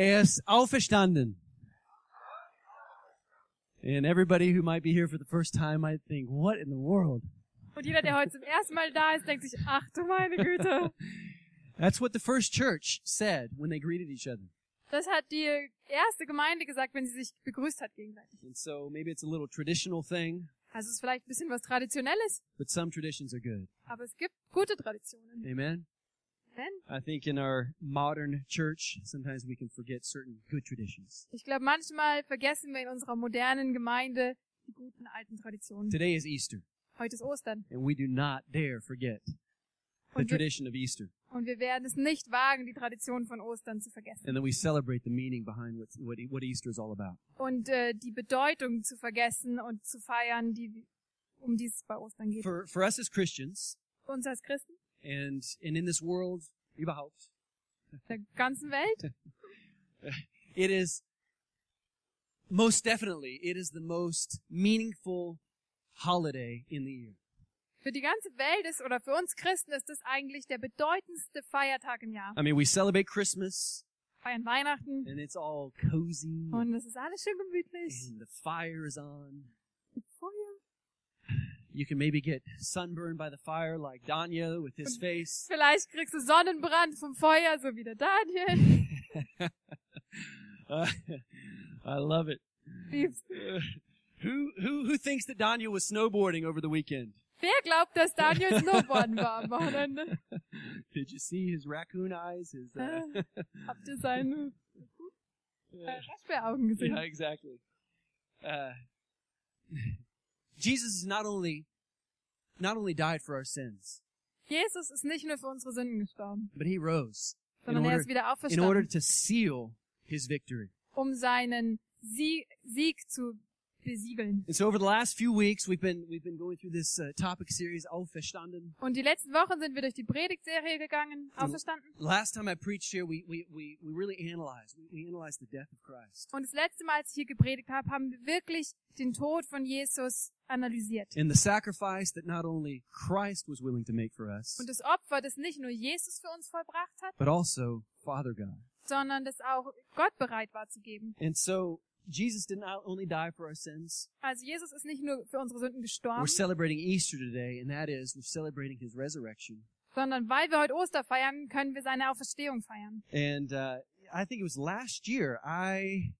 Er ist auferstanden. And everybody who might be here for the first time might think, what in the world? Und jeder, der heute zum ersten Mal da ist, denkt sich, ach du meine Güte. That's what the first church said when they greeted each other. Das hat die erste Gemeinde gesagt, wenn sie sich begrüßt hat gegenseitig. And so maybe it's a little traditional thing, Also es ist vielleicht ein bisschen was Traditionelles, but some traditions are good. aber es gibt gute Traditionen. Amen. I think in our modern church, sometimes we can forget certain good traditions. ich glaube, manchmal vergessen wir in unserer modernen Gemeinde die guten alten Traditionen. Today is Easter, Heute ist Ostern and we do not dare forget the wir, tradition of Easter. und wir werden es nicht wagen, die Tradition von Ostern zu vergessen. And then we celebrate the meaning behind what, what, what Easter is all about. Und äh, die Bedeutung zu vergessen und zu feiern, die, um die es bei Ostern geht. For, for us as Christians, Für uns als Christen and, and in this world, überhaupt, der ganzen Welt it is most definitely, it is the most meaningful holiday in the year. Für die ganze Welt ist, oder für uns Christen ist das eigentlich der bedeutendste Feiertag im Jahr. I mean, we celebrate Christmas, Feiern Weihnachten and it's all cozy, und es ist alles schön gemütlich. and the fire is on. You can maybe get sunburned by the fire like Daniel with his face. Vielleicht kriegst du Sonnenbrand vom Feuer, so wie der Daniel. I love it. Who who who thinks that Daniel was snowboarding over the weekend? Wer glaubt, dass Daniel Snowboarden war am Wochenende? Did you see his raccoon eyes? His uh, Habt ihr seine yeah, äh, Waschbäraugen gesehen? yeah, exactly. Uh, Jesus is not only not only died for our sins, Jesus ist nicht nur für unsere Sünden gestorben, but he rose in sondern er order ist wieder in order auferstanden, to seal his victory. um seinen Sie Sieg zu besiegeln. And so over the last few weeks, we've been we've been going through this uh, topic series, Auferstanden. Und die letzten Wochen sind wir durch die Predigtserie gegangen, auferstanden. Last time I preached here, we we we, we really analyzed we, we analyzed the death of Christ Und das letzte Mal, als ich hier gepredigt habe, haben wir wirklich den Tod von Jesus analysiert. and the sacrifice that not only Christ was willing to make for us, Und das Opfer, das nicht nur Jesus für uns vollbracht hat, but also Father God. sondern das auch Gott bereit war zu geben. And so Jesus did not only die for our sins. Also Jesus ist nicht nur für unsere Sünden We're gestorben, celebrating Easter today, and that is we're celebrating His resurrection. sondern weil wir heute Oster feiern, können wir seine Auferstehung feiern. And uh, I think it was last year I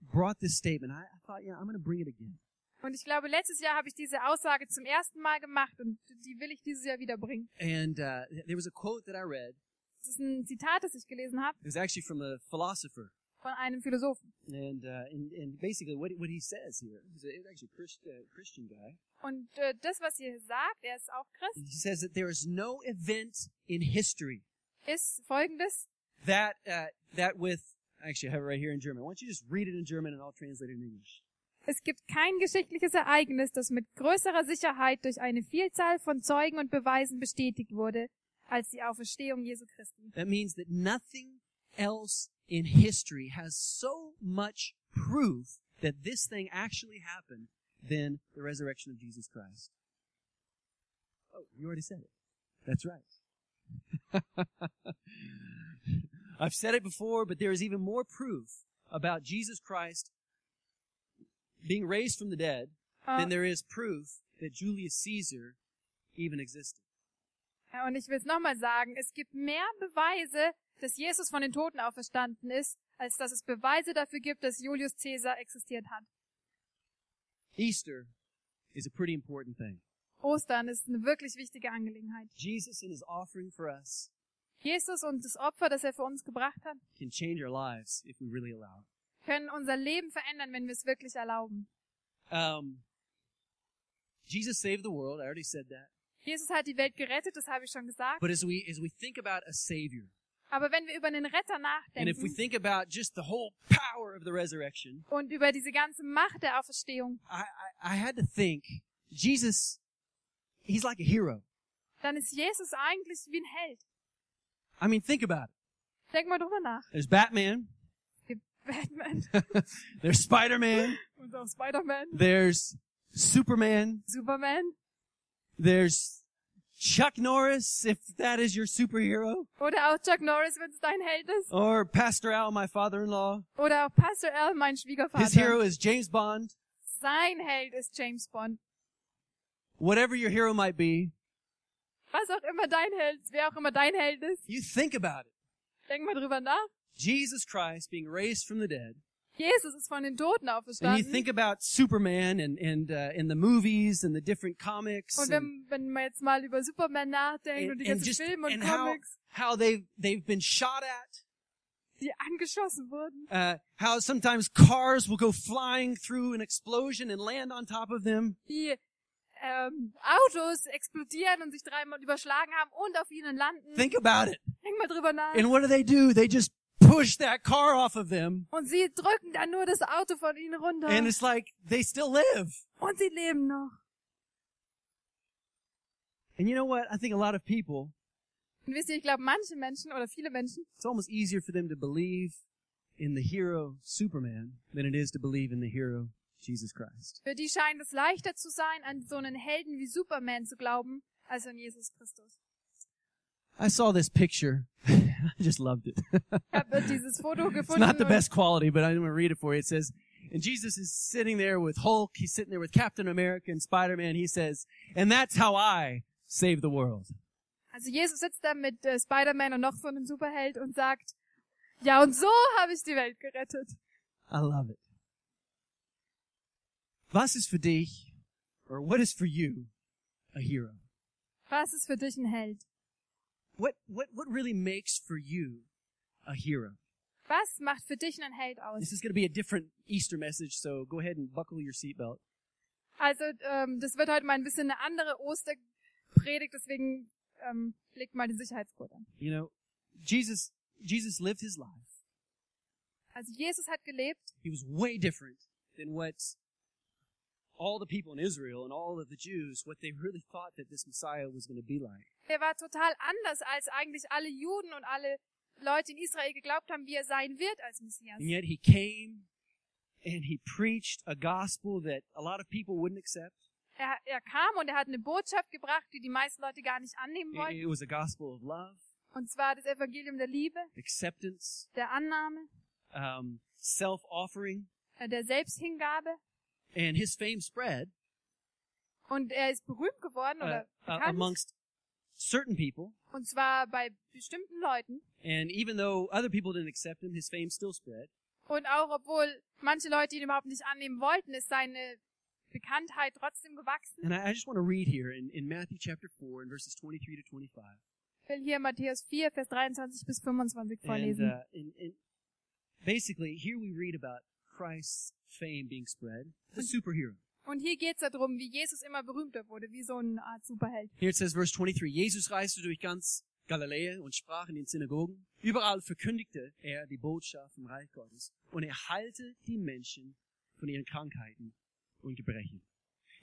brought this statement. I, I thought, yeah, I'm going to bring it again. Und ich glaube, letztes Jahr habe ich diese Aussage zum ersten Mal gemacht und die will ich dieses Jahr wieder bringen. And uh, there was a quote that I read. Das ist ein Zitat, das ich gelesen habe It was actually from a philosopher. Von einem Philosophen. And, uh, and, and basically what, what he says here, he's, actually a Christ, uh, Christian guy. Und äh, das, was ihr sagt, er ist auch Christ, He says that there is no event in history ist folgendes. that, uh, that with, actually I have it right here in German. Why don't you just read it in German and I'll translate it in English. Es gibt kein geschichtliches Ereignis, das mit größerer Sicherheit durch eine Vielzahl von Zeugen und Beweisen bestätigt wurde, als die Auferstehung Jesu Christi. That means that nothing else in history has so much proof that this thing actually happened than the resurrection of Jesus Christ. Oh, you already said it. That's right. I've said it before, but there is even more proof about Jesus Christ being raised from the dead Äh, than there is proof that Julius Caesar even existed. Und ich will es nochmal sagen, es gibt mehr Beweise, dass Jesus von den Toten auferstanden ist, als dass es Beweise dafür gibt, dass Julius Caesar existiert hat. Easter is a pretty important thing. Ostern ist eine wirklich wichtige Angelegenheit. Jesus and his offering for us Jesus und das Opfer, das er für uns gebracht hat, can change our lives if we really allow it. können unser Leben verändern, wenn wir es wirklich erlauben. Um, Jesus saved the world. I already said that. Jesus hat die Welt gerettet, das habe ich schon gesagt. But as we as we think about a Savior, Aber wenn wir über einen Retter and if we nachdenken think about just the whole power of the resurrection, und über diese ganze Macht der Auferstehung, I I, I had to think Jesus. He's like a hero. dann ist Jesus eigentlich wie ein Held. I mean, think about it. Denk mal drüber nach. There's Batman. Batman There's Spider-Man. und auch Spider-Man, There's Superman. Superman, There's Chuck Norris, if that is your superhero, Oder auch Chuck Norris, wenn es dein Held ist. or Pastor Al, my father-in-law. Oder auch Pastor Al, mein Schwiegervater. His hero is James Bond. Sein Held ist James Bond. Whatever your hero might be, Was auch immer dein Held, wer auch immer dein Held ist, you think about it. denk mal drüber nach. Jesus Christ being raised from the dead. Jesus ist von den Toten And you auferstanden. think about Superman and, and, uh, in the movies and the different comics. Und and- wenn, wenn man jetzt mal über Superman nachdenkt und die ganzen Filme und and how, Comics, how they've, they've been shot at. die angeschossen wurden. Uh, how sometimes cars will go flying through an explosion and land on top of them. Wie ähm, Autos explodieren und sich dreimal überschlagen haben und auf ihnen landen. Think about it. Denk mal drüber nach. And what do they do? They just push that car off of them. Und sie drücken dann nur das Auto von ihnen runter. And it's like they still live. Und sie leben noch. And you know what? I think a lot of people, Und wisst ihr, ich glaube, manche Menschen oder viele Menschen, it's almost easier for them to believe in the hero Superman than it is to believe in the hero Jesus Christ. für die scheint es leichter zu sein, an so einen Helden wie Superman zu glauben, als an Jesus Christus. I saw this picture. I just loved it. Ich habe dieses Foto it's not the best quality, but I'm going to read it for you. It says, and Jesus is sitting there with Hulk. He's sitting there with Captain America and Spider-Man. He says, and that's how I save the world. Also Jesus sitzt da mit äh, Spider-Man und noch so einem Superheld und sagt, ja, und so habe ich die Welt gerettet. I love it. Was ist für dich, or what is for you, a hero? Was ist für dich ein Held? What, what, what really makes for you a hero? Was macht für dich einen Held aus? This is going to be a different Easter message, so go ahead and buckle your seatbelt. Also, ähm, das wird heute mal ein bisschen eine andere Osterpredigt, deswegen ähm, legt mal die Sicherheitsgurt an. You know, Jesus, Jesus lived his life. Also Jesus hat gelebt He was way different than what all the people in Israel and all of the Jews, what they really thought that this Messiah was going to be like. Er war total anders, als eigentlich alle Juden und alle Leute in Israel geglaubt haben, wie er sein wird als Messias. And yet he came and he preached a gospel that a lot of people wouldn't accept. Er, er kam und er hat eine Botschaft gebracht, die die meisten Leute gar nicht annehmen It, wollten. it was a gospel of love, Und zwar das Evangelium der Liebe, acceptance, der Annahme, um, self-offering, äh, der Selbsthingabe. And his fame spread Und er ist berühmt geworden uh, oder uh, bekannt. amongst certain people. Und zwar bei bestimmten Leuten. And even though other people didn't accept him, his fame still spread. Und auch obwohl manche Leute ihn überhaupt nicht annehmen wollten, ist seine Bekanntheit trotzdem gewachsen. And I, I just want to read here in, in Matthew chapter 4 in verses 23 to 25. Ich will hier Matthäus 4, Vers 23 bis 25 And, vorlesen. uh, and, and basically, here we read about Christ's fame being spread. The superhero. Und hier geht's darum, wie Jesus immer berühmter wurde, wie so eine Art Superheld. Here it says, verse 23, Jesus reiste durch ganz Galiläa und sprach in den Synagogen. Überall verkündigte er die Botschaft vom Reich Gottes und er heilte die Menschen von ihren Krankheiten und Gebrechen.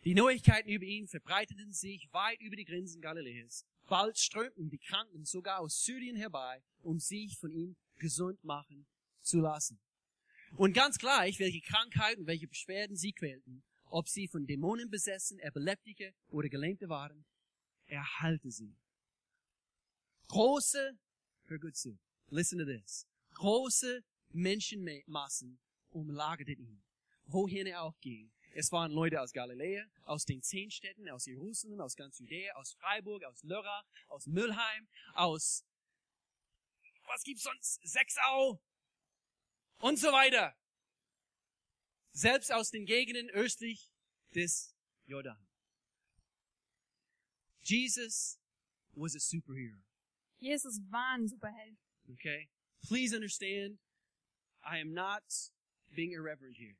Die Neuigkeiten über ihn verbreiteten sich weit über die Grenzen Galiläas. Bald strömten die Kranken sogar aus Syrien herbei, um sich von ihm gesund machen zu lassen. Und ganz gleich, welche Krankheiten, welche Beschwerden sie quälten, ob sie von Dämonen besessen, Epileptiker oder Gelähmte waren, er heilte sie. Große, hör gut zu, listen to this. Große Menschenmassen umlagerten ihn, wohin er auch ging. Es waren Leute aus Galiläa, aus den zehn Städten, aus Jerusalem, aus ganz Judäa, aus Freiburg, aus Lörrach, aus Müllheim, aus, was gibt's sonst? Sechsau und so weiter. Selbst aus den Gegenden östlich des Jordan. Jesus was a superhero. Jesus war ein Superheld. Okay? Please understand, I am not being irreverent here.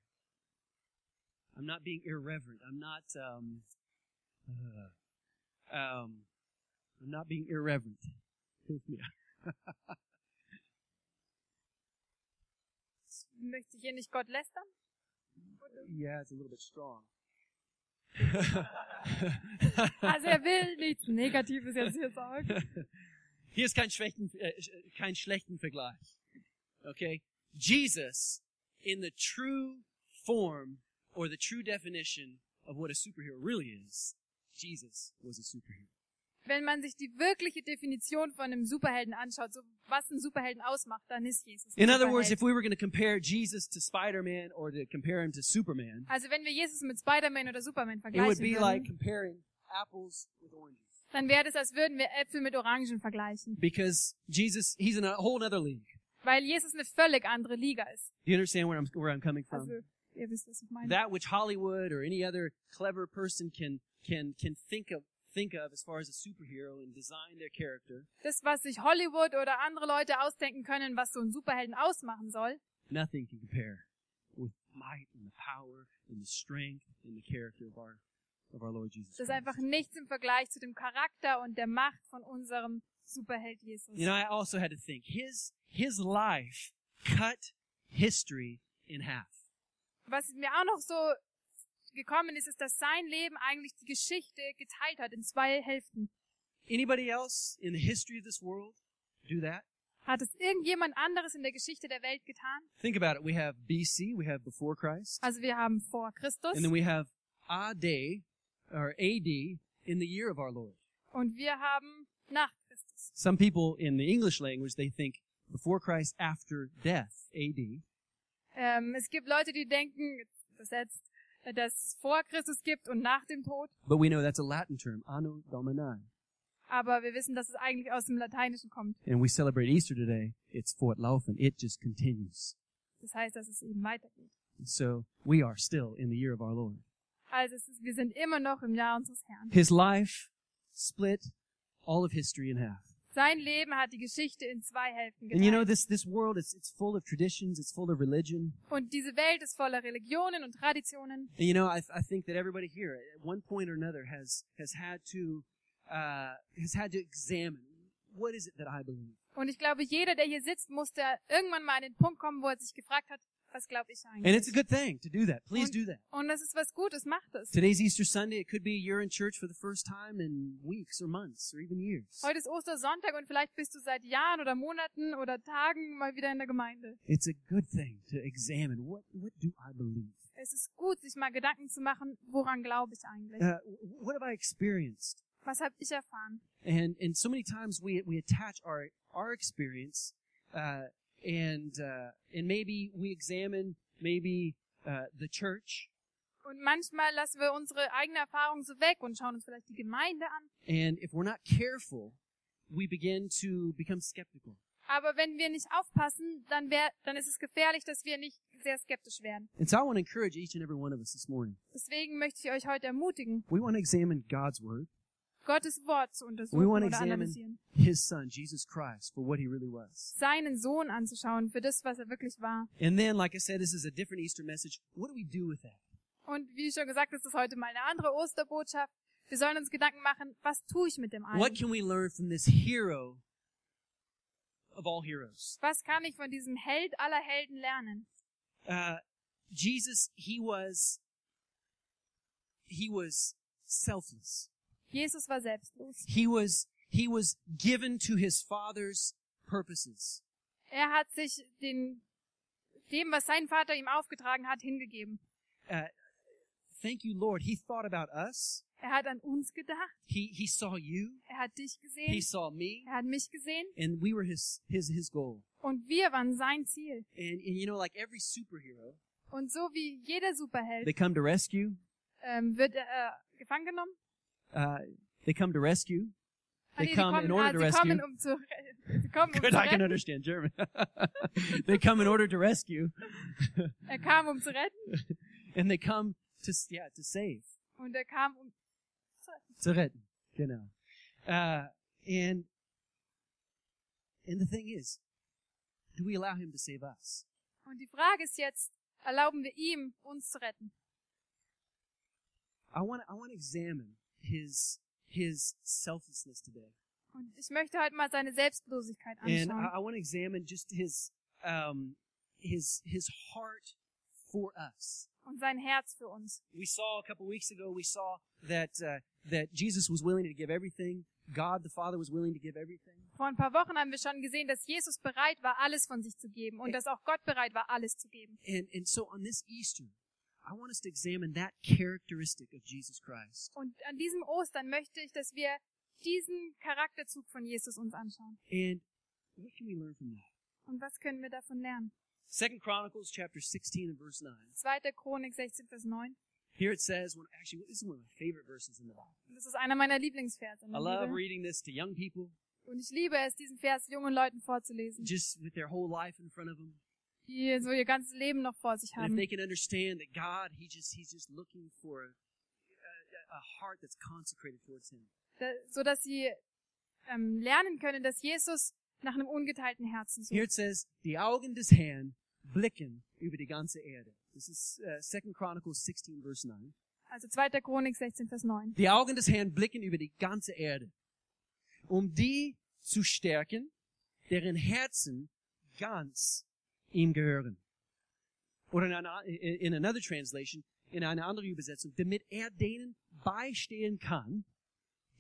I'm not being irreverent. I'm not, um, uh, um, I'm not being irreverent. Möchte hier nicht Gott lästern? Yeah, it's a little bit strong. Also er will nichts Negatives jetzt hier sagen. Hier ist kein schlechten, äh, kein schlechten Vergleich. Okay? Jesus, in the true form or the true definition of what a superhero really is, Jesus was a superhero. Wenn man sich die wirkliche Definition von einem Superhelden anschaut, so was einen Superhelden ausmacht, dann ist Jesus. In other words, if we were going to compare Jesus to Spider-Man or to compare him to Superman, also wenn wir Jesus mit Spider-Man oder Superman it would vergleichen be würden, like comparing apples with oranges. dann wäre das, als würden wir Äpfel mit Orangen vergleichen. Because Jesus, he's in a whole other league. Weil Jesus eine völlig andere Liga ist. Do you understand where I'm, where I'm coming from? Also, ihr wisst, was ich meine. that which Hollywood or any other clever person can can can think of think of as far as a superhero and design their character, Das, was sich Hollywood oder andere Leute ausdenken können, was so einen Superhelden ausmachen soll, nothing can compare with might and the power and the strength and the character of our of our Lord Jesus. das ist einfach nichts im Vergleich zu dem Charakter und der Macht von unserem Superheld Jesus. You know, I also had to think his his life cut history in half. Was mir auch noch so gekommen ist, ist, dass sein Leben eigentlich die Geschichte geteilt hat in zwei Hälften. Anybody else in the history of this world do that? Hat es irgendjemand anderes in der Geschichte der Welt getan? Think about it. We have BC, we have before Christ, Also wir haben vor Christus and then we have AD or AD in the year of our Lord. und wir haben nach Christus. Some people in the English language they think before Christ, after death, AD. Ähm, es gibt Leute, die denken, übersetzt, äh, dass es vor Christus gibt und nach dem Tod. But we know that's a Latin term, Anno Domini. Aber wir wissen, dass es eigentlich aus dem Lateinischen kommt. And we celebrate Easter today. It's fortlaufen. It just continues. Das heißt, dass es eben weitergeht. So we are still in the year of our Lord. Also ist, wir sind immer noch im Jahr unseres Herrn. His life split all of history in half. Sein Leben hat die Geschichte in zwei Hälften And you know, geteilt. this, this world, it's, it's full of traditions. It's full of religion. Und diese Welt ist voller Religionen und Traditionen. And you know, I, I think that everybody here at one point or another has, has had to, uh, has had to examine what is it that I believe? Und ich glaube, jeder, der hier sitzt, musste irgendwann mal an den Punkt kommen, wo er sich gefragt hat, was glaube ich And it's a eigentlich? good thing to do that. Please Und- do that. Und das ist was Gutes, macht es. Today's Easter Sunday. It could be you're in church for the first time in weeks or months or even years. Heute ist Ostersonntag und vielleicht bist du seit Jahren oder Monaten oder Tagen mal wieder in der Gemeinde. It's a good thing to examine what, what do I believe? Es ist gut, sich mal Gedanken zu machen, woran glaube ich eigentlich? Uh, what have I experienced? Was habe ich erfahren? And, and so many times we, we attach our, our experience, uh, and, uh, and maybe we examine maybe, uh, the church Und manchmal lassen wir unsere eigene Erfahrung so weg und schauen uns vielleicht die Gemeinde an. and if we're not careful, we begin to become skeptical. Aber wenn wir nicht aufpassen, dann, wär, dann ist es gefährlich, dass wir nicht sehr skeptisch werden. And so I want to encourage each and every one of us this morning. Deswegen möchte ich euch heute ermutigen, We want to examine God's Word, Gottes Wort zu We untersuchen oder examine- analysieren. His Son, Jesus Christ, for what He really was. Seinen Sohn anzuschauen für das, was er wirklich war. And then, like I said, this is a different Easter message. What do we do with that? Und wie schon gesagt, ist das heute mal eine andere Osterbotschaft. Wir sollen uns Gedanken machen, was tue ich mit dem What allen? can we learn from this hero of all heroes? Was kann ich von diesem Held aller Helden lernen? Uh, Jesus, he was, he was selfless. Jesus war selbstlos. He was, he was given to his father's purposes. Er hat sich den, dem, was sein Vater ihm aufgetragen hat, hingegeben. Uh, thank you, Lord. He thought about us. Er hat an uns gedacht. He, he saw you. Er hat dich He gesehen. saw me. Er hat mich gesehen. And we were his, his, his goal. Und wir waren sein Ziel. And, and you know, like every superhero, Und so wie jeder Superheld they come to rescue. ähm, wird er äh, gefangen genommen. Uh, they come to rescue. They come in order to rescue. kommen, zu, re- sie kommen, Good, I can understand German. they come in order to rescue, Er kam, um zu retten. and they come to yeah to save. Und er kam, um zu retten. Zu retten, genau. Uh, and and the thing is, do we allow him to save us? Und die Frage ist jetzt, erlauben wir ihm, uns zu retten? I want I want to examine his his selflessness today, Und ich möchte heute mal seine Selbstlosigkeit and I, anschauen. I want to examine just his um his his heart for us. Und sein Herz für uns. We saw a couple weeks ago. We saw that uh, that Jesus was willing to give everything. God the Father was willing to give everything. Vor ein paar Wochen haben wir schon gesehen, dass Jesus bereit war, alles von sich zu geben. Und dass auch Gott bereit war, alles zu geben. And and so on this Easter, I want us to examine that characteristic of Jesus Christ. Und an diesem Ostern möchte ich, dass wir diesen Charakterzug von Jesus uns anschauen. And what can we learn from that? Und was können wir davon lernen? Second Chronicles chapter 16 and verse 9. 2. Chronik 16, Vers 9. Here it says, when, actually, this is one of my favorite verses in the Bible. Das ist einer meiner Lieblingsverse. in I love Bibel. reading this to young people, Und ich liebe es, diesen Vers jungen Leuten vorzulesen, just with their whole life in front of them. Die so ihr ganzes Leben noch vor sich And if haben. they can understand that God, He just He's just looking for a, a, a heart that's consecrated towards Him. Da, so dass sie ähm, lernen können, dass Jesus nach einem ungeteilten Herzen Here sucht. it says, die Augen des Herrn blicken über die ganze Erde. This is uh, Second Chronicles 16 verse 9. Also 2. Chronik 16, Vers 9. Die Augen des Herrn blicken über die ganze Erde, um die zu stärken, deren Herzen ganz ihm gehören. Oder in einer, in another translation, in einer anderen Übersetzung, damit er denen beistehen kann,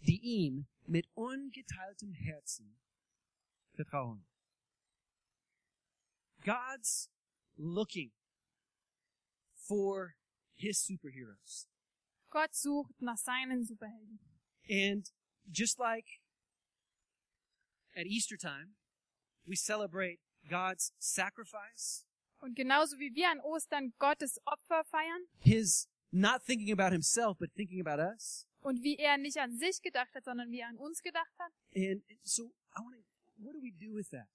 die ihm mit ungeteiltem Herzen vertrauen. God's looking for his superheroes. Gott sucht nach seinen Superhelden. And just like at Easter time, we celebrate God's sacrifice, Und genauso wie wir an Ostern Gottes Opfer feiern His not thinking about Himself, but thinking about us. und wie er nicht an sich gedacht hat, sondern wie er an uns gedacht hat. And so I want what do we do with that?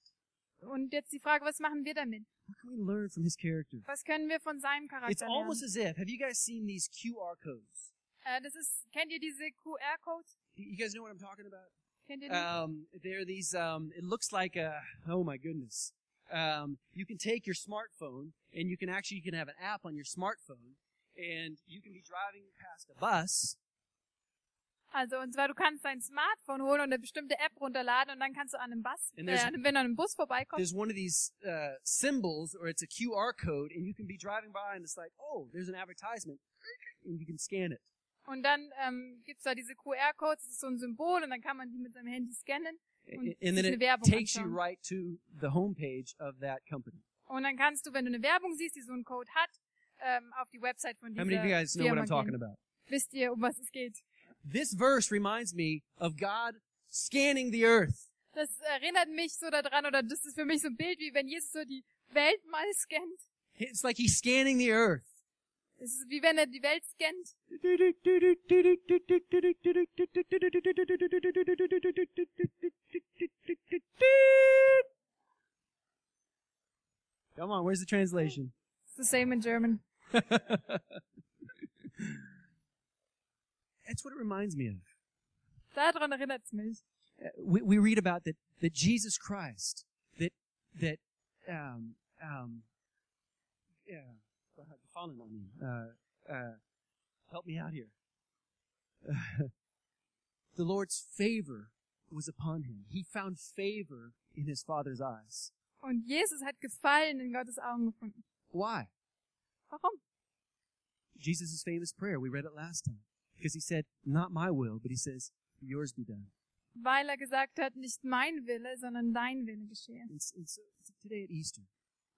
Und jetzt die Frage, was machen wir damit? What can we learn from His character? Was können wir von seinem It's Charakter lernen? almost as if, have you guys seen these QR codes? Äh, das ist, kennt ihr diese QR-Codes? You guys know what I'm talking about? Kennt ihr die? Um, they're these, um, it looks like a, oh my goodness. Um, you can take your smartphone and you can actually, you can have an app on your smartphone and you can be driving past a bus. Also, und zwar, du kannst dein Smartphone holen und eine bestimmte App runterladen und dann kannst du an einem Bus, äh, wenn du an einem Bus vorbeikommst, there's one of these uh, symbols or it's a QR code and you can be driving by and it's like, oh, there's an advertisement. And you can scan it. und dann ähm, gibt's da diese QR-Codes, das ist so ein Symbol und dann kann man die mit seinem Handy scannen And, then it Werbung takes you right to the homepage of that company. und dann kannst du, wenn du eine Werbung siehst, die so einen Code hat, ähm, auf die Website von How dieser many of you guys know what Firma I'm talking gehen. about? Wisst ihr, um was es geht? This verse reminds me of God scanning the earth. Das erinnert mich so daran, oder das ist für mich so ein Bild, wie wenn Jesus so die Welt mal scannt. It's like he's scanning the earth. Es ist wie wenn er die Welt scannt. Come on, where's the translation? It's the same in German. That's what it reminds me of. Daran erinnert es mich. Uh, We, we read about that, that Jesus Christ, that, that, um, um, yeah, had fallen on me. Uh, uh, help me out here. the Lord's favor was upon him. He found favor in his Father's eyes. Und Jesus hat Gefallen in Gottes Augen gefunden. Why? Warum? Jesus' famous prayer. We read it last time. Because he said, not my will, but he says, yours be done. Weil er gesagt hat, nicht mein Wille, sondern dein Wille geschehe. And, s- and so today at Easter,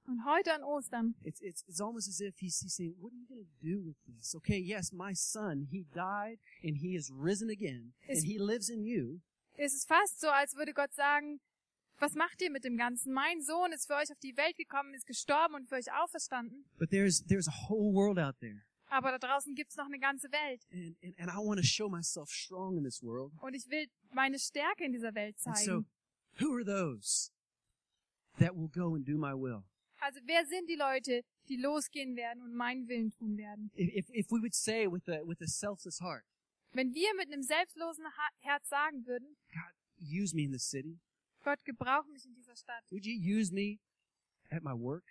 Und heute an Ostern it's, it's, it's almost as if he's, he's saying, what are you going to do with this? Okay, yes, my son, he died and he is risen again Is- and he lives in you. ist es fast so, als würde Gott sagen, was macht ihr mit dem Ganzen? Mein Sohn ist für euch auf die Welt gekommen, ist gestorben und für euch auferstanden. But there's, there's a whole world out there. Aber da draußen gibt's noch eine ganze Welt. And, and, and I want to show myself strong in this world. Und ich will meine Stärke in dieser Welt And so, zeigen. who are those that will go and do my will? Also wer sind die Leute, die losgehen werden und meinen Willen tun werden? If, if we would say with a, with a selfless heart, Wenn wir mit einem selbstlosen Herz sagen würden, God, use me in the city. Gott, gebrauch mich in dieser Stadt. Would you use me at my work?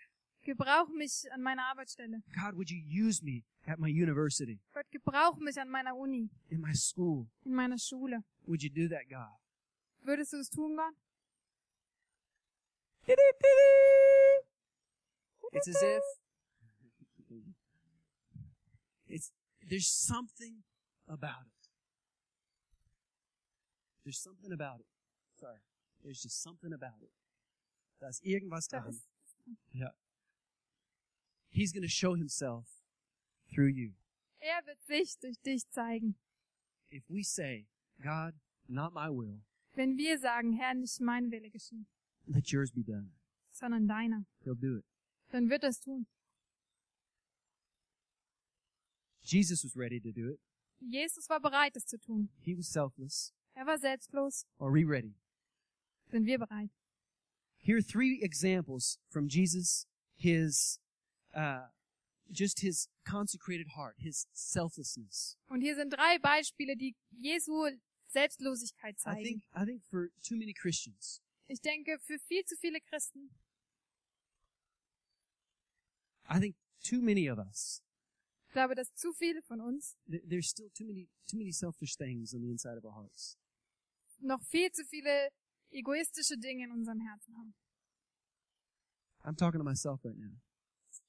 Gebrauch mich an meiner Arbeitsstelle. God, would you use me at my university, Gott, gebrauch mich an meiner Uni, in my school? in meiner Schule. Would you do that, God? Würdest du es tun, Gott? It's as if it's there's something about it. There's something about it. Sorry. There's just something about it. Da ist irgendwas dran. Yeah. He's going to show himself through you. er wird sich durch dich zeigen. If we say, God, not my will, Wenn wir sagen, Herr, nicht mein Wille geschehen, let yours be done. sondern deiner, He'll do it. Dann wird er es tun. Jesus was ready to do it. Jesus war bereit, es zu tun. He was selfless. Er war selbstlos. Are we ready? Sind wir bereit? Here are three examples from Jesus, his, uh, just his consecrated heart, his selflessness. Und hier sind drei Beispiele, die Jesu Selbstlosigkeit I zeigen. think, I think for too many Christians, Ich denke, für viel zu viele Christen, I think too many of us, ich glaube, dass zu viele von uns th- there's still too many, too many selfish things on the inside of our hearts. noch viel zu viele egoistische Dinge in unserem Herzen haben. I'm talking to myself right now.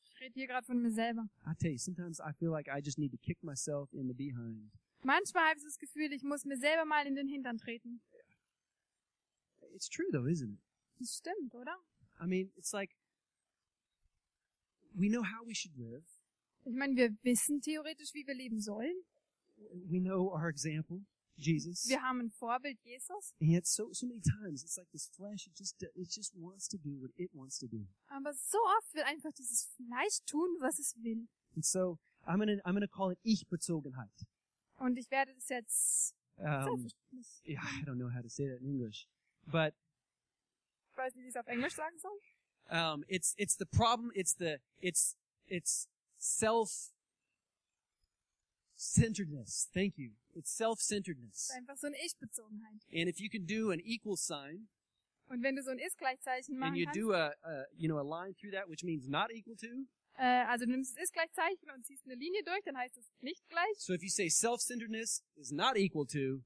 Ich rede hier gerade von mir selber. I tell you, sometimes I feel like I just need to kick myself in the behind. Manchmal habe ich das Gefühl, ich muss mir selber mal in den Hintern treten. It's true though, isn't it? Das stimmt, oder? I mean, it's like, we know how we should live. Ich meine, wir wissen theoretisch, wie wir leben sollen. We know our example, Jesus. Wir haben ein Vorbild, Jesus. And yet so, so many times it's like this flesh, it just, it just wants to do what it wants to do. Aber so oft will einfach dieses Fleisch tun, was es will. And so I'm gonna, I'm gonna call it Ich-Bezogenheit. Und ich werde das jetzt Um, yeah, I don't know how to say that in English, but Ich weiß nicht, wie ich es auf Englisch sagen soll. Um, it's it's the problem. It's the it's it's self centeredness. Thank you. It's self Es centeredness. einfach so eine Ich-Bezogenheit. And if you can do an equal sign Und wenn du so ein Ist-Gleichzeichen and machen you kannst, do a, a you know a line through that, which means not equal to. äh, also du nimmst das Ist-Gleichzeichen und ziehst eine Linie durch, dann heißt es nicht gleich. So if you say self centeredness is not equal to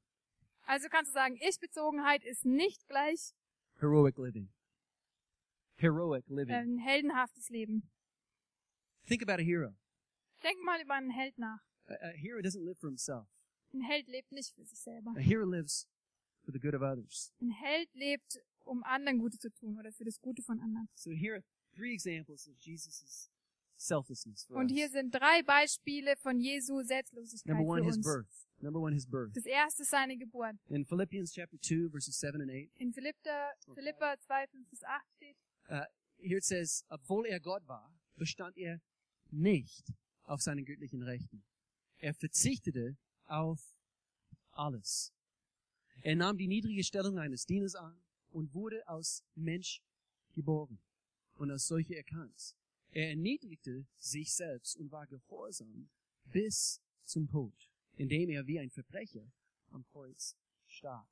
Also kannst du sagen, Ich-Bezogenheit ist nicht gleich heroic living. Heroic living. ein heldenhaftes Leben. Think about a hero. Denk mal über einen Held nach. A, a hero doesn't live for himself. Ein Held lebt nicht für sich selber. A hero lives for the good of others. Ein Held lebt, um anderen Gutes zu tun oder für das Gute von anderen. So here are three examples of Jesus' selflessness for Und hier sind drei Beispiele von Jesu Selbstlosigkeit Number one, für his uns. birth. Number one, his birth. Das erste ist seine Geburt. In Philippians chapter 2, verses 7 and 8, In Philippa, Philippa 2, 5 bis 8 steht, here it says, obwohl er Gott war, bestand er nicht auf seinen göttlichen Rechten. Er verzichtete auf alles. Er nahm die niedrige Stellung eines Dieners an und wurde aus Mensch geboren und als solche erkannt. Er erniedrigte sich selbst und war gehorsam bis zum Tod, indem er wie ein Verbrecher am Kreuz starb.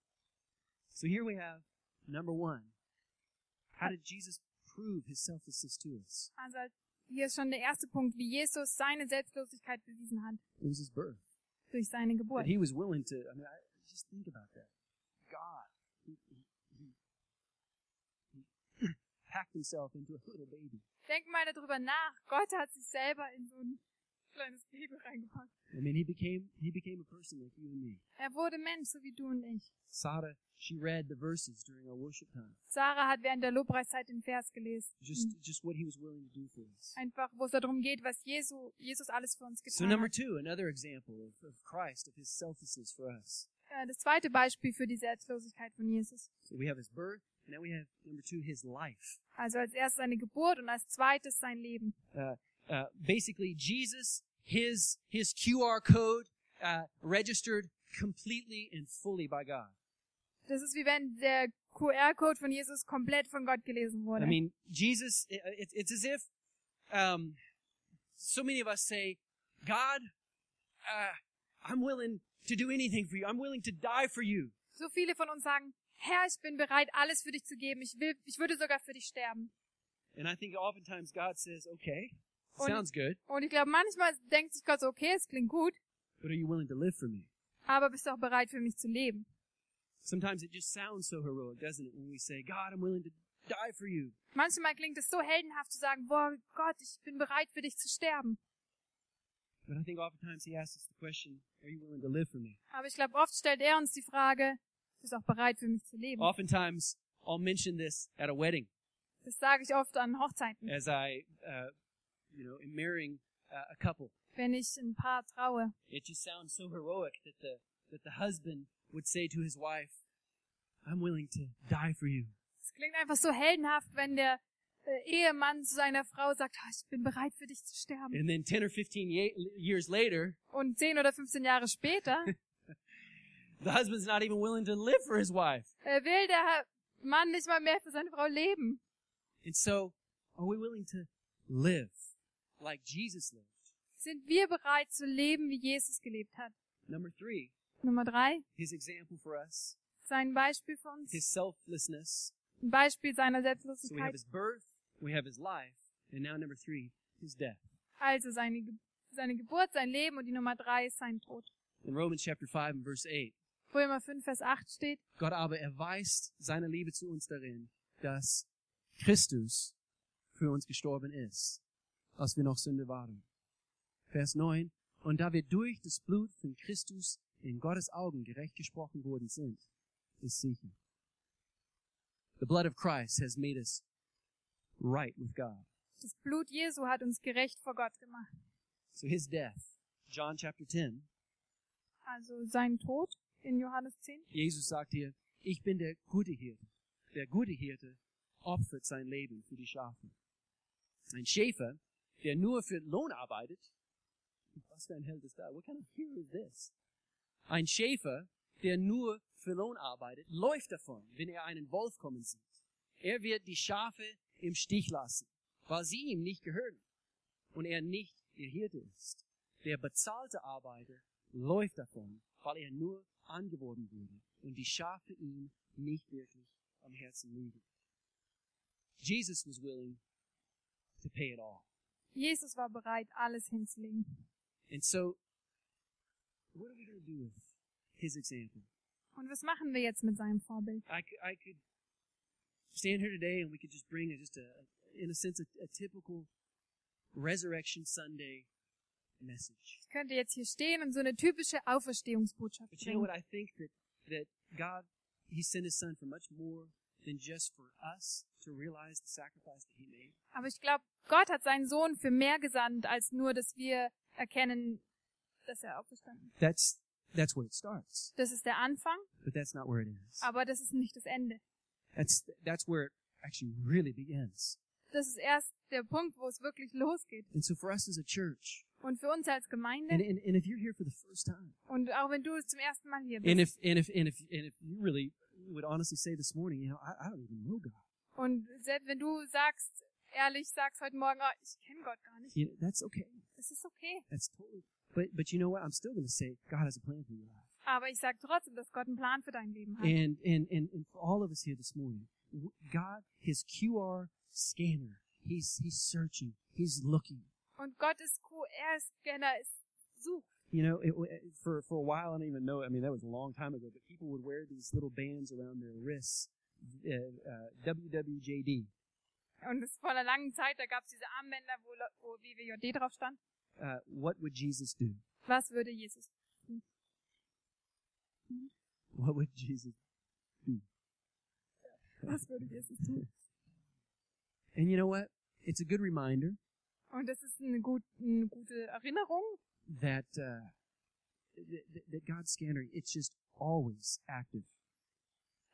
So here we have number one. How did Jesus prove his selflessness to us? also hier ist schon der erste Punkt, wie Jesus seine Selbstlosigkeit bewiesen hat It was his birth. durch seine Geburt. he was willing to, I mean, I, just think about that. God, he, he, he, he packed himself into a little baby. Denk mal darüber nach. Gott hat sich selber in so ein kleines Baby reingepackt. I mean, he became, he became a person like you and me. Er wurde Mensch, so wie du und ich. Sarah, she read the verses during our worship time. Sarah hat während der Lobpreiszeit den Vers gelesen. Just, just what he was willing to do for us. Einfach, wo es darum geht, was Jesu, Jesus alles für uns So getan number hat. two, another example of, of Christ, of his selflessness for us. Äh, Das zweite Beispiel für die Selbstlosigkeit von Jesus. So we have his birth, and now we have number two, his life. Also als erstes seine Geburt und als zweites sein Leben. uh, uh, basically Jesus, his his QR code uh, registered completely and fully by God. Das ist wie wenn der QR-Code von Jesus komplett von Gott gelesen wurde. I mean, Jesus. i- It's it's as if um, so many of us say, God, uh, I'm willing to do anything for you. I'm willing to die for you. so viele von uns sagen, Herr, ich bin bereit, alles für dich zu geben. Ich will, ich würde sogar für dich sterben. And I think oftentimes God says, okay, Und- sounds good, Und ich glaube, manchmal denkt sich Gott so, okay, es klingt gut, but are you willing to live for me? aber bist du auch bereit für mich zu leben? Sometimes it just sounds so heroic, doesn't it? When we say, God, I'm willing to die for you. Manchmal klingt es so heldenhaft zu sagen, boah, Gott, ich bin bereit für dich zu sterben. But I think oftentimes He asks us the question, Are you willing to live for me? Aber ich glaube, oft stellt er uns die Frage, bist du auch bereit für mich zu leben? Oftentimes, I'll mention this at a wedding Das sage ich oft an Hochzeiten, as I, uh, you know, am marrying uh, a couple. wenn ich ein Paar traue. It just sounds so heroic that the that the husband would say to his wife, I'm willing to die for you. Es klingt einfach so heldenhaft, wenn der äh, Ehemann zu seiner Frau sagt, "Ah, ich bin bereit für dich zu sterben. And then 10 or 15 ye- years later, Und 10 oder 15 Jahre später the husband's not even willing to live for his wife. äh, will der Mann nicht mal mehr für seine Frau leben. And so, are we willing to live like Jesus lived? Sind wir bereit zu leben, wie Jesus gelebt hat? Number three, Nummer drei, his example for us, sein Beispiel für uns, his selflessness. ein Beispiel seiner So we have Selbstlosigkeit. his birth, we have his life, and now number three, his death. Also seine, seine Geburt, sein Leben und die Nummer drei ist sein Tod. In Romans chapter 5 and verse 8, Römer 5, Vers 8 steht, Gott aber erweist seine Liebe zu uns darin, dass Christus für uns gestorben ist, als wir noch Sünde waren. Vers 9. Und da wir durch das Blut von Christus in Gottes Augen gerecht gesprochen worden sind, ist sicher. The blood of Christ has made us right with God. das Blut Jesu hat uns gerecht vor Gott gemacht. So his death, John chapter 10, Also sein Tod in Johannes 10. Jesus sagt hier, ich bin der gute Hirte. Der gute Hirte opfert sein Leben für die Schafe. Ein Schäfer, der nur für Lohn arbeitet, was für ein Held ist da? What kind of hero is this? Ein Schäfer, der nur für Lohn arbeitet, läuft davon, wenn er einen Wolf kommen sieht. Er wird die Schafe im Stich lassen, weil sie ihm nicht gehören und er nicht ihr Hirte ist. Der bezahlte Arbeiter läuft davon, weil er nur angeworben wurde und die Schafe ihm nicht wirklich am Herzen liegen. Jesus was willing to pay it all. Jesus war bereit, alles hinzulegen. And so, what are we going to do with his example? Und was machen wir jetzt mit seinem Vorbild? I could, I could stand here today and we could just bring a, just a, in a sense, a, a typical Resurrection Sunday message. Ich könnte jetzt hier stehen und so eine typische Auferstehungsbotschaft But you know bringen. what? I think that, that God, He sent His Son for much more than just for us to realize the sacrifice that He made. Aber ich glaube, Gott hat seinen Sohn für mehr gesandt, als nur, dass wir erkennen, dass er auferstanden ist. That's, that's where it starts. Das ist der Anfang, But that's not where it is. aber das ist nicht das Ende. That's, that's where it actually really begins. Das ist erst der Punkt, wo es wirklich losgeht. And so for us as a church, Und für uns als Gemeinde, and, and, and if you're here for the first time, und auch wenn du zum ersten Mal hier and bist, if, and if, and if, and if you really would honestly say this morning, you know, I, I don't even know God. und selbst wenn du sagst, ehrlich sagst heute Morgen, oh, ich kenne Gott gar nicht, You know, that's okay. das ist okay. That's totally, but, but you know what? I'm still going to say God has a plan for your life. Aber ich sage trotzdem, dass Gott einen Plan für dein Leben hat. And, and, and, and for all of us here this morning, God, His QR scanner, He's, He's searching, He's looking. Und Gottes QR-Scanner ist sucht. You know, it, for, for a while, I don't even know, I mean, that was a long time ago, but people would wear these little bands around their wrists, uh, uh, WWJD, Und es vor einer langen Zeit, da gab es diese Armbänder, wo, wo WWJD drauf stand. uh, what would Jesus do? Was würde Jesus? What would Jesus do? Was würde Jesus tun? And you know what? It's a good reminder Und das ist eine, gut, eine gute Erinnerung, that, uh, that, that God's scanner, it's just always active.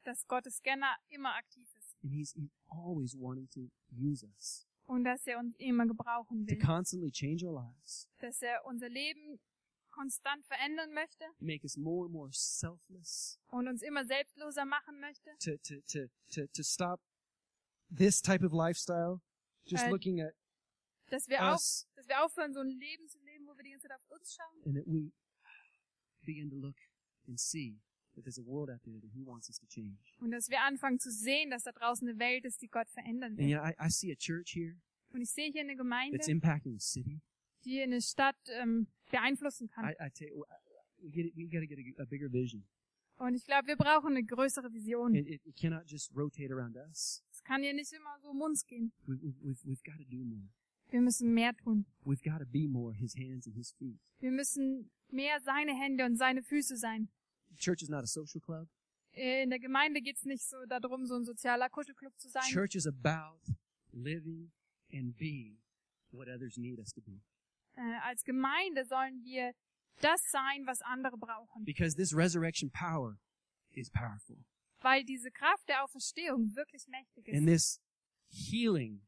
dass Gottes Scanner immer aktiv ist. And He's, he's always wanting to use us Und dass er uns immer gebrauchen to will. constantly change our lives, Dass er unser Leben konstant verändern möchte make us more and more selfless, und uns immer selbstloser machen möchte. to, to, to, to, to stop this type of lifestyle, just Uh, looking at Dass wir, auf, us, dass wir aufhören, so ein Leben zu wir die ganze Zeit auf uns schauen. and that we begin to look and see that there's a world out there that He wants us to change. Und dass wir anfangen zu sehen, dass da draußen eine Welt ist, die Gott verändern And will. you know, I, I see a church here Und ich sehe hier eine Gemeinde, that's impacting the city. die eine Stadt ähm, beeinflussen kann. I, I tell you, we get we got to get a, a bigger vision. Und ich glaube, wir brauchen eine größere Vision. It, it, it cannot just rotate around us. Es kann hier nicht immer so um uns gehen. We, we, we've we've got to do more. Wir müssen mehr tun. We've got to be more His hands and His feet. Wir müssen mehr seine Hände und seine Füße sein. Church is not a social club. In der Gemeinde geht's nicht so darum, so ein sozialer Kuschelclub zu sein. Church is about living and being what others need us to be. Äh, als Gemeinde sollen wir das sein, was andere brauchen. Because this resurrection power is powerful. Weil diese Kraft der Auferstehung wirklich mächtig And ist. this healing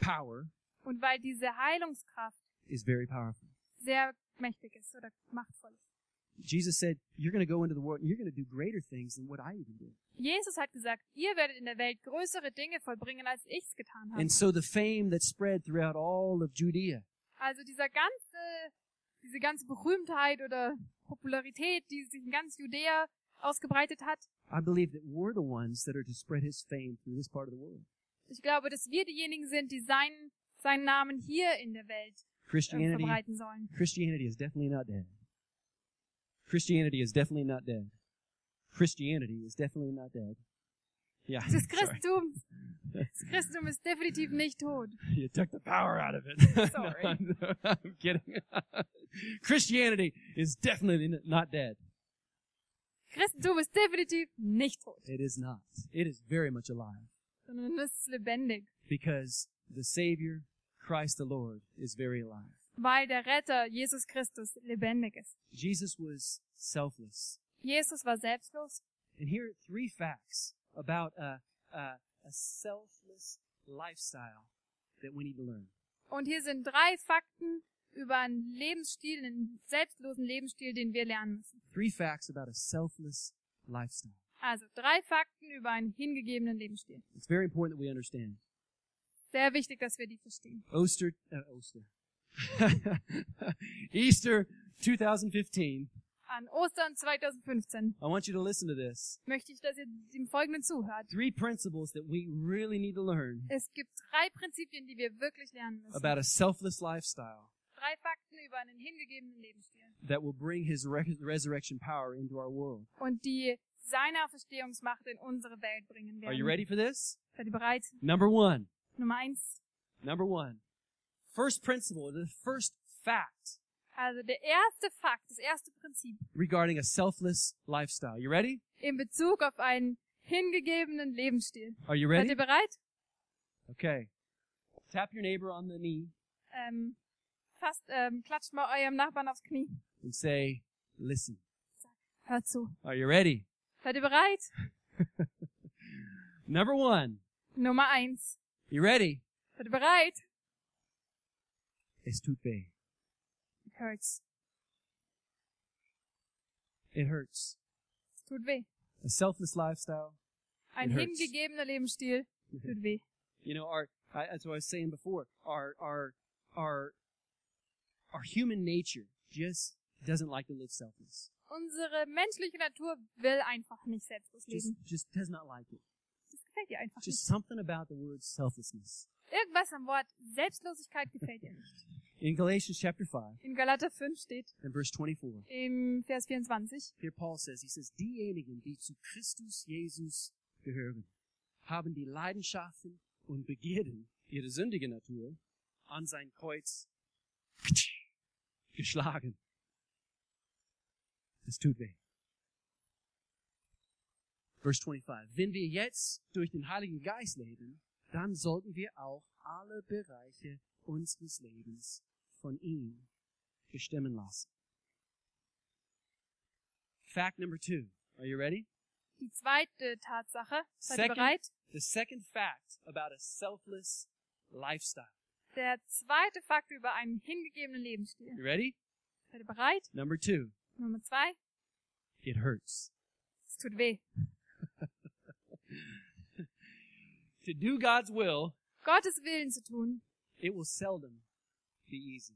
power Und weil diese Heilungskraft is very powerful. sehr mächtig ist oder machtvoll ist. Jesus said, You're going to go into the world and you're going to do greater things than what I even did. Jesus hat gesagt, ihr werdet in der Welt größere Dinge vollbringen, als ich's getan habe. And so the fame that spread throughout all of Judea Also dieser ganze, diese ganze Berühmtheit oder Popularität, die sich in ganz Judäa ausgebreitet hat, I believe that we're the ones that are to spread his fame through this part of the world. Ich glaube, dass wir diejenigen sind, die seinen, seinen Namen hier in der Welt äh, Christianity, verbreiten sollen. Christianity is definitely not dead. Christianity is definitely not dead. Christianity is definitely not dead. Yeah, Das sorry. Christentum, das Christentum ist definitiv nicht tot. You took the power out of it. Sorry. No, I'm kidding. Christianity is definitely not dead. Christentum ist definitiv nicht tot, It is not. It is very much alive sondern es ist lebendig, because the Savior, Christ the Lord, is very alive. weil der Retter, Jesus Christus, lebendig ist. Jesus was selfless. Jesus war selbstlos. And here are three facts about a, a, a selfless lifestyle that we need to learn. Und hier sind drei Fakten über einen Lebensstil, einen selbstlosen Lebensstil, den wir lernen müssen. Three facts about a selfless lifestyle. Also drei Fakten über einen hingegebenen Lebensstil. It's very important that we understand. Sehr wichtig, dass wir die verstehen. Oster, uh, Oster. Easter 2015. An Ostern 2015 I want you to listen to this. möchte ich, dass ihr dem Folgenden zuhört. Three principles that we really need to learn Es gibt drei Prinzipien, die wir wirklich lernen müssen. about a selfless lifestyle Drei Fakten über einen hingegebenen Lebensstil. that will bring his re- resurrection power into our world. Und die seine Auferstehungsmacht in unsere Welt bringen Are you werden. ready for this? Seid ihr bereit? Number one. Nummer eins. Number one. First principle, the first fact Also der erste Fakt, das erste Prinzip regarding a selfless lifestyle. You ready? in Bezug auf einen hingegebenen Lebensstil. Are you Seid ready? ihr bereit? Okay. Tap your neighbor on the knee Ähm, fast ähm, klatscht mal eurem Nachbarn aufs Knie. and say, listen. Hört zu. Are you ready? Seid ihr bereit? Number one. Nummer eins. You ready? Seid ihr bereit? Es tut weh. It hurts. It hurts. Es tut weh. A selfless lifestyle. Ein hingegebener Lebensstil tut weh. You know, our I, what I was saying before. Our our our our human nature just doesn't like to live selfless. Unsere menschliche Natur will einfach nicht selbstlos Just leben. just does not like it. Das gefällt ihr einfach Just nicht. something about the word selflessness. Irgendwas am Wort Selbstlosigkeit gefällt ihr nicht. In Galatians chapter 5 In Galater 5 steht and verse 24, im Vers 24, here Paul says, he says, diejenigen, die zu Christus Jesus gehören, haben die Leidenschaften und Begierden ihrer sündigen Natur an sein Kreuz geschlagen. Es tut weh. Verse 25. Wenn wir jetzt durch den Heiligen Geist leben, dann sollten wir auch alle Bereiche unseres Lebens von ihm bestimmen lassen. Fact number two. Are you ready? die zweite Tatsache. Seid ihr Second, bereit? the second fact about a selfless lifestyle. Der zweite Fakt über einen hingegebenen Lebensstil. You ready? Seid ihr bereit? Number two. Nummer zwei. It hurts. Es tut weh. To do God's will, Gottes Willen zu tun, it will seldom be easy.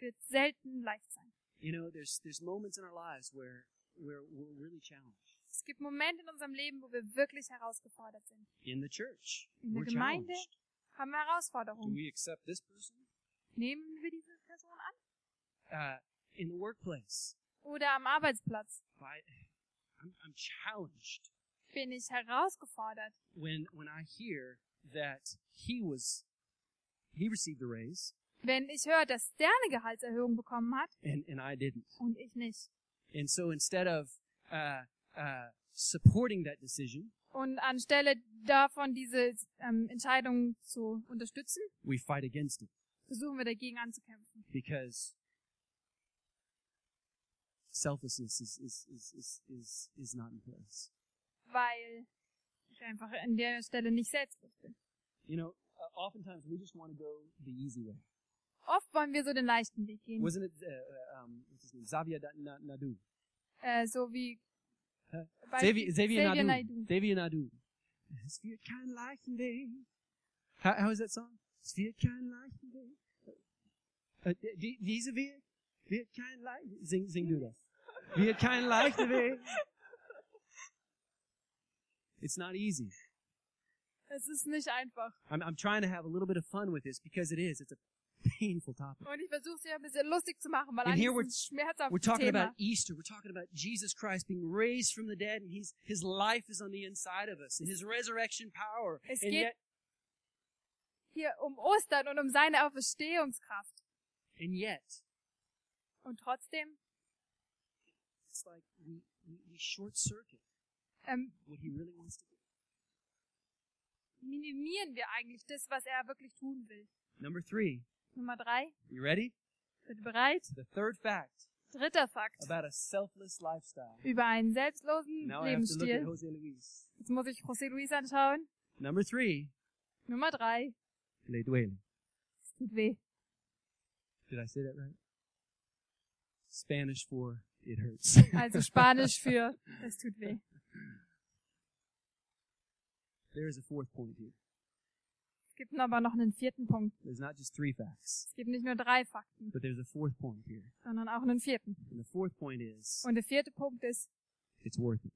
wird selten leicht sein. You know, there's there's moments in our lives where where we're really challenged. Es gibt Momente in unserem Leben, wo wir wirklich herausgefordert sind. In the church, In der we're Gemeinde challenged. haben wir Do Herausforderungen. we accept this person? Nehmen wir diese Person an? Uh, in the workplace, Oder am Arbeitsplatz by, I'm, I'm challenged bin ich herausgefordert, when when I hear that he was he received a raise wenn ich höre, dass der eine Gehaltserhöhung bekommen hat and and I didn't. und ich nicht. And so instead of uh, uh, supporting that decision, Und anstelle davon, diese ähm, Entscheidung zu unterstützen, we fight against it versuchen wir dagegen anzukämpfen. because selflessness is, is, is, is, is, is not in place. weil ich einfach an der Stelle nicht selbstlos bin. You know, uh, oftentimes we just want to go the easy way. Oft wollen wir so den leichten Weg gehen, Wasn't it uh, uh, um? Xavier Nadu? äh, so wie Xavier, Xavier, Xavier Nadu. Xavier Nadu. Es wird kein leichten Weg. How, how is that song? Es wird kein leichten Weg. Äh, die, diese Weg wird kein leichten Sing, sing du das. Wird kein leichter Weg. It's not easy. Es ist nicht einfach. I'm, I'm trying to have a little bit of fun with this because it is. It's a painful topic. Und ich versuche es ja ein bisschen lustig zu machen, weil And eigentlich ist es ein We're talking Thema. about Easter. We're talking about Jesus Christ being raised from the dead and he's, his life is on the inside of us and his resurrection power. Es And geht- yet, Hier um Ostern und um seine Auferstehungskraft. and yet, Und trotzdem it's like we, we, we short circuit ähm, what he really wants to do. minimieren wir eigentlich das, was er wirklich tun will. Number three, Nummer drei. you ready? Seid bereit? The third fact Dritter Fakt. about a selfless lifestyle. Über einen selbstlosen Now I have to look at Lebensstil. Jose Luis. Jetzt muss ich José Luis anschauen. Number three, Nummer drei. le duele. Es tut weh. Did I say that right? Spanish for it hurts. Also Spanisch für es tut weh. there is a fourth point here. Es gibt aber noch einen vierten Punkt. There's not just three facts, Es gibt nicht nur drei Fakten, but there's a fourth point here. sondern auch einen vierten. And the fourth point is Und der vierte Punkt ist, it's worth it.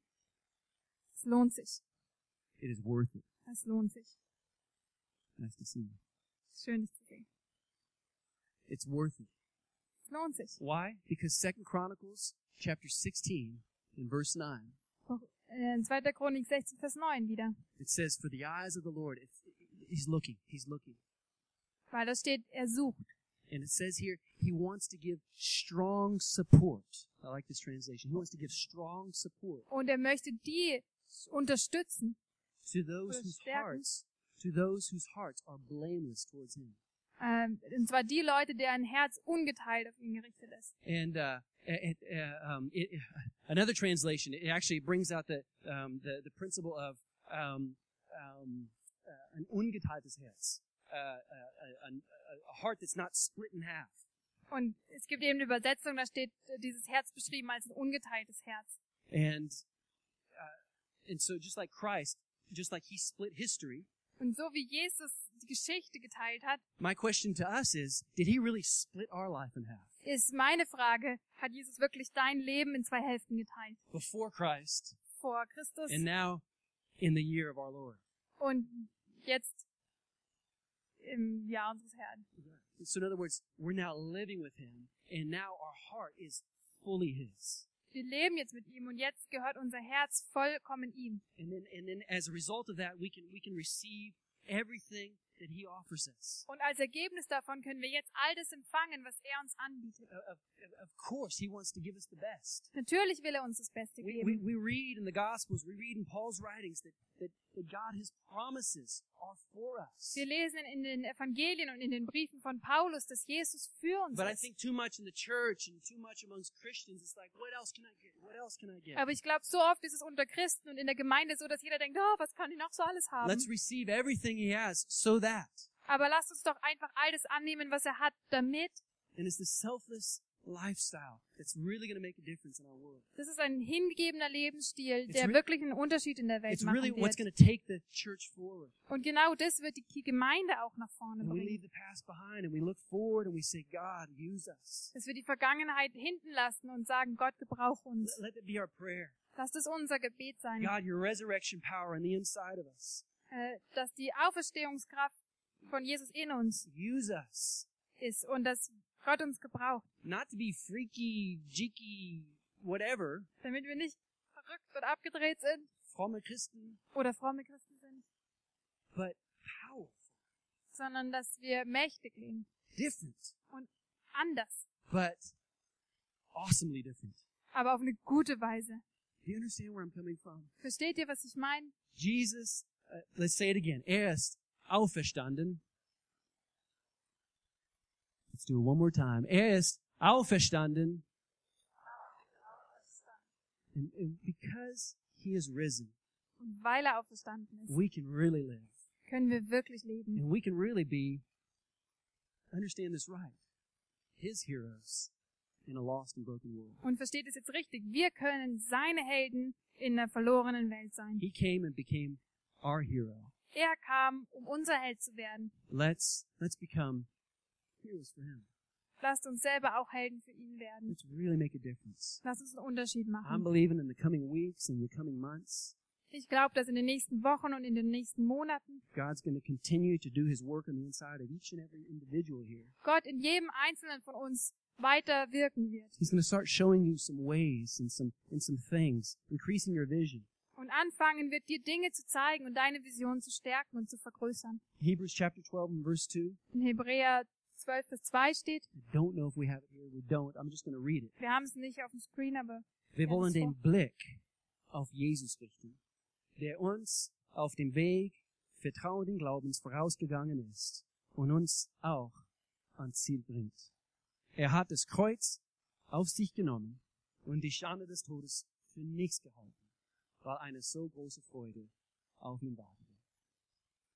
es lohnt sich. It is worth it. Es lohnt sich. Nice to see you. Schön, dich zu sehen. It's worth it. Why? Because Second Chronicles chapter 16 in verse 9, Äh, In 2. Chronik 16, Vers 9 wieder. it says, For the eyes of the Lord, he's looking, he's looking. Weil da steht, er sucht. And it says here, he wants to give strong support. I like this translation. He wants to give strong support Und er möchte die unterstützen. to those whose hearts, to those whose hearts are blameless towards him. Ähm, und zwar die Leute, deren Herz ungeteilt auf ihn gerichtet ist. And uh, it, uh, um, it, another translation, it actually brings out the um, the, the principle of um, um, uh, an ungeteiltes Herz, uh, uh, a, a, a heart that's not split in half. Und es gibt eben eine Übersetzung, da steht dieses Herz beschrieben als ein ungeteiltes Herz. And uh, and so just like Christ, just like He split history, Und so wie Jesus die Geschichte geteilt hat, my question to us is: Did He really split our life in half ist meine Frage, hat Jesus wirklich dein Leben in zwei Hälften geteilt? before Christ, Vor Christus and now in the year of our Lord? und jetzt im Jahr unseres Herrn. So in other words, we're now living with Him, and now our heart is fully His. Wir leben jetzt mit ihm und jetzt gehört unser Herz vollkommen ihm. And then, and then as a result of that, we can, we can receive everything that He offers us. Und als Ergebnis davon können wir jetzt all das empfangen, was er uns anbietet. Of, of, of course, He wants to give us the best. Natürlich will er uns das Beste We, we, geben. we read in the Gospels, we read in Paul's writings that, that, that God, His promises are for us. Wir lesen in den Evangelien und in den Briefen von Paulus, dass Jesus für uns But I ist. think too much in the church and too much amongst Christians, it's like, what else can I get? What else can I get? Aber ich glaube, so oft ist es unter Christen und in der Gemeinde so, dass jeder denkt, oh, was kann ich noch so alles haben? Let's receive everything He has so that. Aber lasst uns doch einfach all das annehmen, was er hat, damit. And it's the selfless lifestyle that's really going to make a difference in our world. Das ist ein hingegebener Lebensstil, der wirklich einen Unterschied in der Welt It's really machen what's wird. going to take the church forward. Und genau das wird die Gemeinde auch nach vorne And we bringen. leave the past behind and we look forward and we say, God, use us. Dass wir die Vergangenheit hinten lassen und sagen, Gott, gebrauch uns. Let it be our prayer. Lass das unser Gebet sein. God, your resurrection power on the inside of us. Äh, dass die Auferstehungskraft von Jesus in uns Use us. ist und dass Gott uns gebraucht. Not to be freaky, cheeky, whatever, Damit wir nicht verrückt und abgedreht sind fromme Christen, oder fromme Christen sind, but powerful, sondern dass wir mächtig leben different, und anders, but awesomely different. aber auf eine gute Weise. Do you understand where I'm coming from? Versteht ihr, was ich meine? Jesus, uh, let's say it again. Er ist auferstanden. Let's do it one more time. Er ist auferstanden. And, and because he is risen, Und weil er auferstanden ist, we can really live. können wir wirklich leben. And we can really be, understand this right, his heroes in a lost and broken world. Und versteht es jetzt richtig. Wir können seine Helden in einer verlorenen Welt sein. He came and became our hero. Er kam, um unser Held zu werden. Let's, let's become heroes for him. Lasst uns selber auch Helden für ihn werden. Let's really make a difference. Lasst uns einen Unterschied I'm machen. believing in the coming weeks and the coming months, Ich glaube, dass in den nächsten Wochen und in den nächsten Monaten. Gott in jedem Einzelnen von uns weiter wirken wird He's going to start showing you some ways and some, and some things, increasing your vision. und anfangen wird, dir Dinge zu zeigen und deine Vision zu stärken und zu vergrößern. Hebrews chapter 12 and verse 2. In Hebräer 12 bis 2 steht, I don't know if we have it here. We don't. I'm just going to read it. wir haben es nicht auf dem Screen, aber Wir wollen den Blick auf Jesus richten, der uns auf dem Weg vertrauenden Glaubens vorausgegangen ist und uns auch ans Ziel bringt. Er hat das Kreuz auf sich genommen und die Schande des Todes für nichts gehalten, weil eine so große Freude auf ihm wartet.